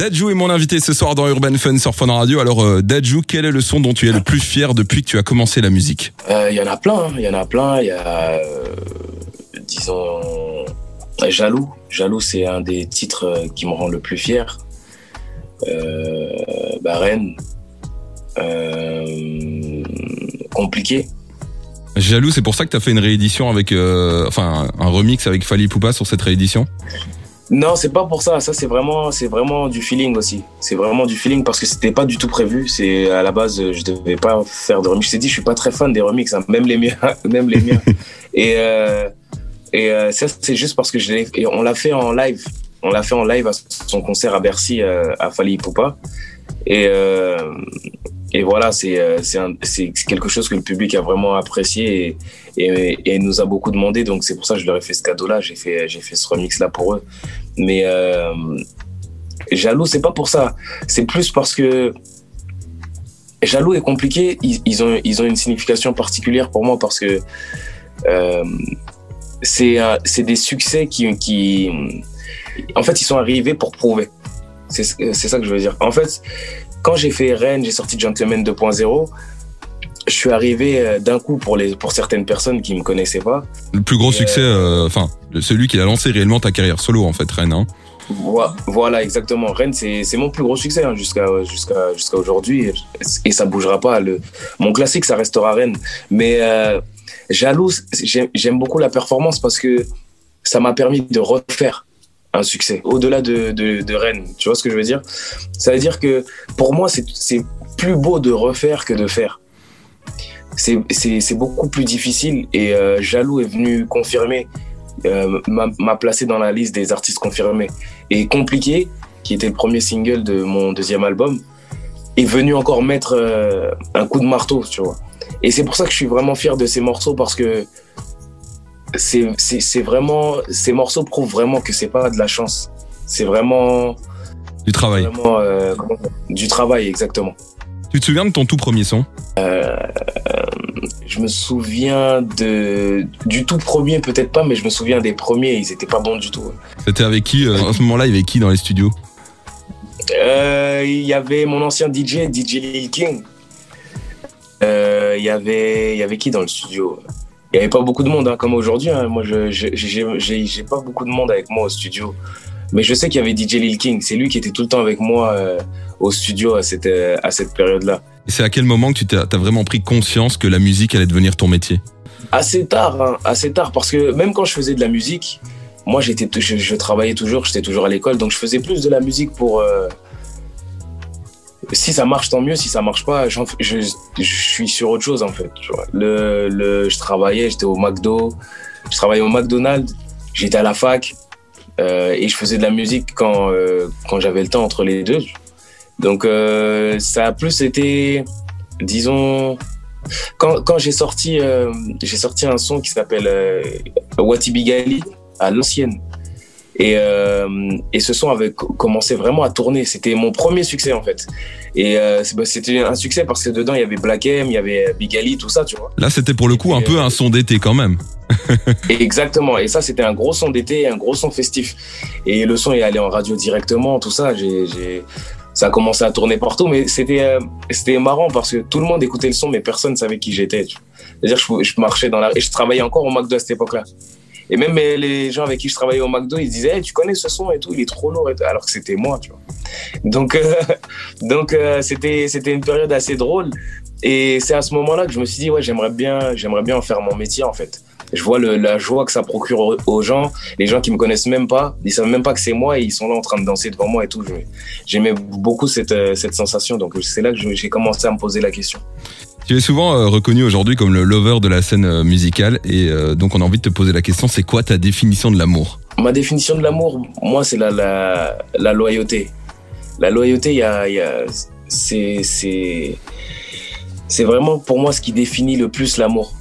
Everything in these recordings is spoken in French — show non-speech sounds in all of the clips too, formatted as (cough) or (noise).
Dadju est mon invité ce soir dans Urban Fun sur Fun Radio. Alors euh, Dadju, quel est le son dont tu es le plus fier depuis que tu as commencé la musique? Euh, Il y en a plein, hein. il y en a plein. Il y a, euh, disons, Jaloux. Jaloux, c'est un des titres qui me rend le plus fier. Euh, bah. Euh, compliqué. Jaloux, c'est pour ça que tu as fait une réédition avec, euh, enfin un remix avec Fali Poupa sur cette réédition? Non, c'est pas pour ça. Ça, c'est vraiment, c'est vraiment du feeling aussi. C'est vraiment du feeling parce que c'était pas du tout prévu. C'est à la base, je devais pas faire de remix. Je t'ai dit, je suis pas très fan des remix, hein. même les miens, (laughs) même les miens. (laughs) et euh, et euh, ça, c'est juste parce que je l'ai. Et on l'a fait en live. On l'a fait en live à son concert à Bercy euh, à Fali Poupa. Et euh, et voilà, c'est euh, c'est quelque chose que le public a vraiment apprécié et, et, et nous a beaucoup demandé. Donc c'est pour ça que je leur ai fait ce cadeau-là. J'ai fait fait ce remix-là pour eux. Mais euh, jaloux, c'est pas pour ça. C'est plus parce que jaloux est compliqué. Ils, ils ont ils ont une signification particulière pour moi parce que euh, c'est un- c'est des succès qui qui en fait ils sont arrivés pour prouver. C'est ça que je veux dire. En fait, quand j'ai fait Rennes, j'ai sorti Gentleman 2.0. Je suis arrivé euh, d'un coup pour les pour certaines personnes qui me connaissaient pas. Le plus gros Et, succès, euh, enfin celui qui a lancé réellement ta carrière solo en fait, Rennes. Hein. Voi- Voilà, exactement. Rennes, c'est mon plus gros succès hein, jusqu'à jusqu'à jusqu'à aujourd'hui et, ça bougera pas. Le, mon classique, ça restera Rennes. Mais euh, jaloux, j'aime beaucoup la performance parce que ça m'a permis de refaire un succès au-delà de, de, de Rennes. Tu vois ce que je veux dire? Ça veut dire que pour moi, c'est plus beau de refaire que de faire. C'est beaucoup plus difficile et euh, Jaloux est venu confirmer, euh, m'a m'a placé dans la liste des artistes confirmés. Et Compliqué, qui était le premier single de mon deuxième album, est venu encore mettre euh, un coup de marteau, tu vois. Et c'est pour ça que je suis vraiment fier de ces morceaux parce que c'est vraiment ces morceaux prouvent vraiment que c'est pas de la chance. C'est vraiment, Du travail. vraiment euh, du travail exactement. Tu te souviens de ton tout premier son? Je me souviens de du tout premier peut-être pas, mais je me souviens des premiers. Ils étaient pas bons du tout. C'était avec qui euh, À ce moment-là, il y avait qui dans les studios? Euh, Il y avait mon ancien DJ, DJ Lil King. Euh, Il y avait, il y avait qui dans le studio? Il y avait pas beaucoup de monde, hein, comme aujourd'hui. hein. Moi, j'ai, pas beaucoup de monde avec moi au studio. Mais je sais qu'il y avait DJ Lil King. C'est lui qui était tout le temps avec moi euh, au studio à cette, euh, à cette période-là. Et c'est à quel moment que tu t'as as vraiment pris conscience que la musique allait devenir ton métier? Assez tard, hein, assez tard, parce que même quand je faisais de la musique, moi j'étais, je, je travaillais toujours, j'étais toujours à l'école, donc je faisais plus de la musique pour. euh, si ça marche, tant mieux. Si ça marche pas, je, je suis sur autre chose en fait. Le, le, je travaillais, j'étais au McDo, je travaillais au McDonald's, j'étais à la fac euh, et je faisais de la musique quand, euh, quand j'avais le temps entre les deux. Donc euh, ça a plus été, disons, quand, quand j'ai sorti, sorti un son qui s'appelle euh, Watibigali à l'ancienne. Et, euh, et ce son avait co- commencé vraiment à tourner. C'était mon premier succès en fait. Et euh, bah, c'était un succès parce que dedans il y avait Black M, il y avait Bigali, tout ça, tu vois. Là, c'était pour le coup un peu euh, un son d'été quand même. (laughs) Exactement. Et ça, c'était un gros son d'été, un gros son festif. Et le son est allé en radio directement, tout ça. J'ai, ça a commencé à tourner partout, mais c'était, euh, c'était marrant parce que tout le monde écoutait le son, mais personne ne savait qui j'étais. C'est-à-dire, je, je marchais dans la, et je travaillais encore au McDo à cette époque-là. Et même les gens avec qui je travaillais au McDo, ils disaient, Hey, tu connais ce son et tout, il est trop lourd, et tout. alors que c'était moi, tu vois. Donc, euh, (laughs) donc euh, c'était, une période assez drôle. Et c'est à ce moment-là que je me suis dit, ouais, j'aimerais bien, bien en faire mon métier, en fait. Je vois la joie que ça procure aux- gens, les gens qui me connaissent même pas, ils savent même pas que c'est moi et ils sont là en train de danser devant moi et tout. J'aimais beaucoup cette, euh, cette sensation, donc c'est là que j'ai commencé à me poser la question. Tu es souvent euh, reconnu aujourd'hui comme le lover de la scène euh, musicale et euh, donc on a envie de te poser la question, c'est quoi ta définition de l'amour? Ma définition de l'amour, moi, c'est la, la, loyauté. La loyauté, y a, y a- c'est vraiment pour moi ce qui définit le plus l'amour.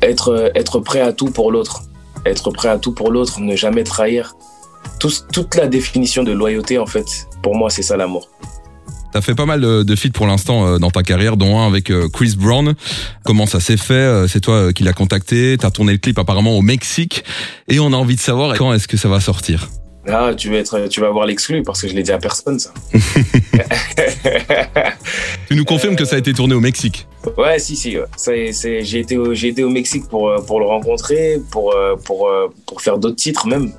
Être, être prêt à tout pour l'autre. Être prêt à tout pour l'autre, ne jamais trahir. Tout- toute la définition de loyauté, en fait, pour moi, c'est ça l'amour. T'as fait pas mal de, de feats pour l'instant euh, dans ta carrière, dont un avec euh, Chris Brown. Comment ça s'est fait Euh, C'est toi qui l'as contacté. T'as tourné le clip apparemment au Mexique et on a envie de savoir quand est-ce que ça va sortir. Ah, tu vas être, tu vas avoir l'exclu parce que je l'ai dit à personne ça. (laughs) tu nous confirmes que ça a été tourné au Mexique? Ouais, si, si. j'ai été, au, j'ai été au Mexique pour pour le rencontrer, pour pour pour faire d'autres titres même,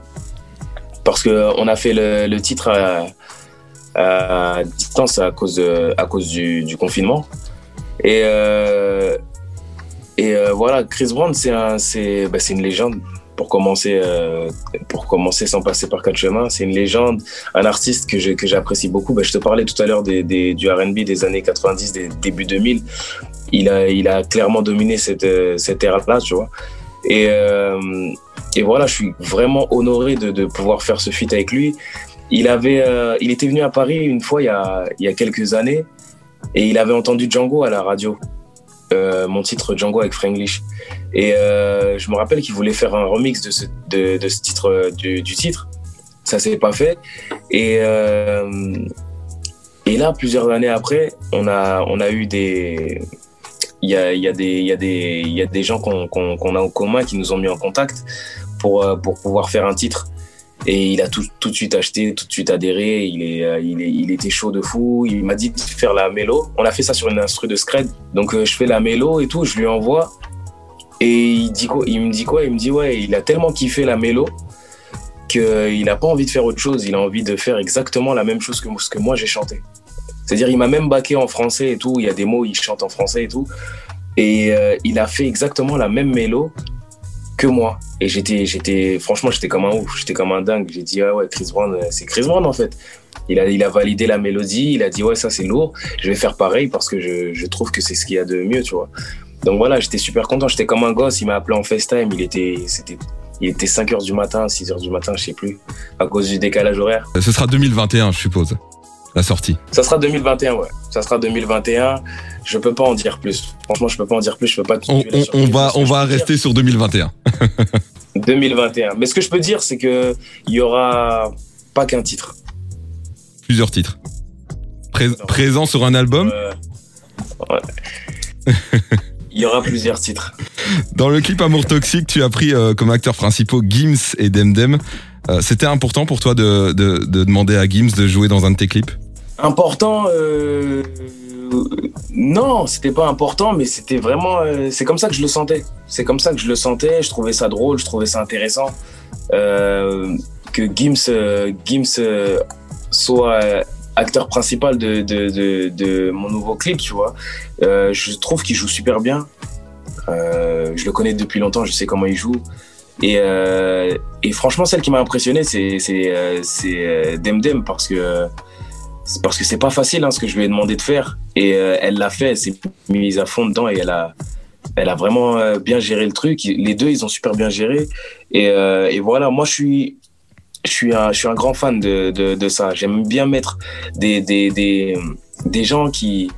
parce que on a fait le, le titre à, distance à cause à cause du, confinement. Et euh, et euh, voilà, Chris Brown, c'est un, bah, une légende pour commencer, euh, pour commencer sans passer par quatre chemins. C'est une légende, un artiste que, je, que j'apprécie beaucoup. Bah, je te parlais tout à l'heure des, du R&B des années 90, des début 2000. Il a, il a clairement dominé cette, euh, cette ère-là, tu vois. Et, euh, et voilà, je suis vraiment honoré de, de pouvoir faire ce feat avec lui. Il avait, euh, il était venu à Paris une fois il y a, il y a quelques années et il avait entendu Django à la radio. Euh, mon titre Django avec Franglish. Et euh, je me rappelle qu'il voulait faire un remix de ce, de, ce titre, du, titre. Ça s'est pas fait. Et, et là, plusieurs années après, on a, on a eu des. Il y a, y, a des, y, a des, y a des gens qu'on qu qu a en commun qui nous ont mis en contact pour, pour pouvoir faire un titre. Et il a tout, tout de suite acheté, tout de suite adhéré. Il, est, euh, il, est, il était chaud de fou. Il m'a dit de faire la mélo. On a fait ça sur une instru de Scred. Donc euh, je fais la mélo et tout, je lui envoie. Et il, dit quoi, il me dit quoi? Il me dit ouais, il a tellement kiffé la mélo qu'il n'a pas envie de faire autre chose. Il a envie de faire exactement la même chose que ce que moi j'ai chanté. C'est-à-dire, il m'a même baqué en français et tout. Il y a des mots, il chante en français et tout. Et euh, il a fait exactement la même mélo que moi. Et j'étais, j'étais, franchement, j'étais comme un ouf, j'étais comme un dingue. J'ai dit, ah ouais, Chris Brown, euh, c'est Chris Brown en fait. Il a, il a validé la mélodie, il a dit, ouais, ça c'est lourd, je vais faire pareil parce que je, je trouve que c'est ce qu'il y a de mieux, tu vois. Donc voilà, j'étais super content, j'étais comme un gosse, il m'a appelé en FaceTime, il était, c'était, il était 5 h du matin, 6 h du matin, je sais plus, à cause du décalage horaire. Ce sera 2021, je suppose la sortie Ça sera 2021, ouais. Ça sera 2021. Je peux pas en dire plus. Franchement, je peux pas en dire plus. Je peux pas. On, on, on va, on va rester sur 2021. 2021. (laughs) Mais ce que je peux dire, c'est que il y aura pas qu'un titre. Plusieurs titres. Pré présent sur un album. Euh, ouais. (laughs) il y aura plusieurs titres. Dans le clip Amour Toxique, tu as pris euh, comme acteurs principaux Gims et Demdem. Euh, C'était important pour toi de, de, de, demander à Gims de jouer dans un de tes clips? Important, euh, non, c'était pas important, mais c'était vraiment, euh, c'est comme ça que je le sentais. C'est comme ça que je le sentais. Je trouvais ça drôle, je trouvais ça intéressant euh, que Gims, euh, Gims soit acteur principal de, mon nouveau clip, tu vois. je trouve qu'il joue super bien. je le connais depuis longtemps, je sais comment il joue. Et, franchement, celle qui m'a impressionné, c'est c'est Demdem parce que parce que c'est pas facile hein, ce que je lui ai demandé de faire et euh, elle l'a fait, elle s'est mise à fond dedans et elle a elle a vraiment euh, bien géré le truc. Les deux, ils ont super bien géré et, euh, et voilà. Moi, je suis je suis un je suis un grand fan de de, de ça. J'aime bien mettre des des des des gens qui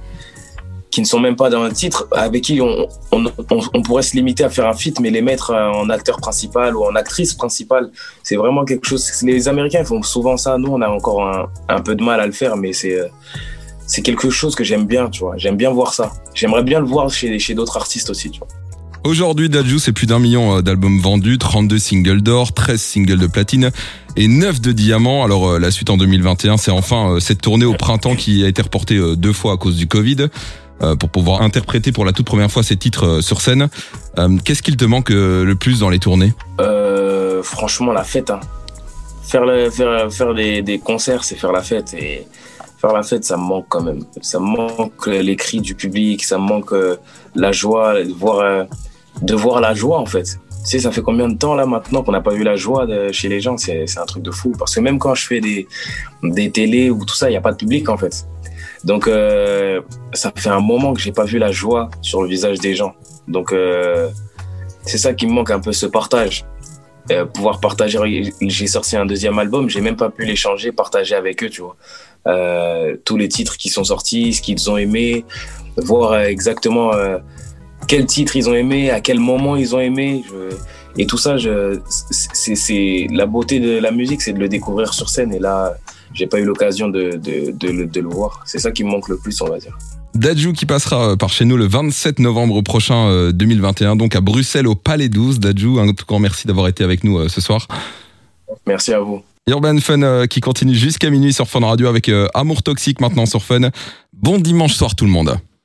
qui ne sont même pas dans un titre, avec qui on, on, pourrait se limiter à faire un feat, mais les mettre en acteur principal ou en actrice principale, c'est vraiment quelque chose. Les Américains font souvent ça. Nous, on a encore un, un peu de mal à le faire, mais c'est c'est quelque chose que j'aime bien, tu vois. J'aime bien voir ça. J'aimerais bien le voir chez, chez d'autres artistes aussi, tu vois. Aujourd'hui, Dadju, c'est plus d'un million euh, d'albums vendus, 32 singles d'or, 13 singles de platine et 9 de diamants. Alors, euh, la suite en 2021, c'est enfin euh, cette tournée au printemps qui a été reportée deux fois à cause du Covid. Euh, pour pouvoir interpréter pour la toute première fois ces titres euh, sur scène. Euh, qu'est-ce qu'il te manque le plus dans les tournées? Franchement, la fête. Hein. Faire, faire, faire des, concerts, c'est faire la fête. Et faire la fête, ça me manque quand même. Ça me manque les cris du public, ça me manque la joie, de voir, de voir la joie en fait. Tu sais, ça fait combien de temps là maintenant qu'on n'a pas vu la joie chez les gens? C'est un truc de fou. Parce que même quand je fais des, des télés ou tout ça, il n'y a pas de public en fait. Donc, euh, ça fait un moment que j'ai pas vu la joie sur le visage des gens. Donc, euh, c'est ça qui me manque un peu, ce partage. Euh, pouvoir partager. J'ai sorti un deuxième album, j'ai même pas pu l'échanger, partager avec eux, tu vois. Euh, tous les titres qui sont sortis, ce qu'ils ont aimé, voir exactement euh, quel titre ils ont aimé, à quel moment ils ont aimé. Je... Et tout ça, c'est la beauté de la musique, c'est de le découvrir sur scène. Et là, j'ai pas eu l'occasion de, de, de, de, le voir. C'est ça qui me manque le plus, on va dire. Dadju qui passera par chez nous le 27 novembre prochain 2021, donc à Bruxelles au Palais 12. Dadju, un tout grand merci d'avoir été avec nous ce soir. Merci à vous. Urban Fun qui continue jusqu'à minuit sur Fun Radio avec Amour Toxique maintenant sur Fun. Bon dimanche soir tout le monde.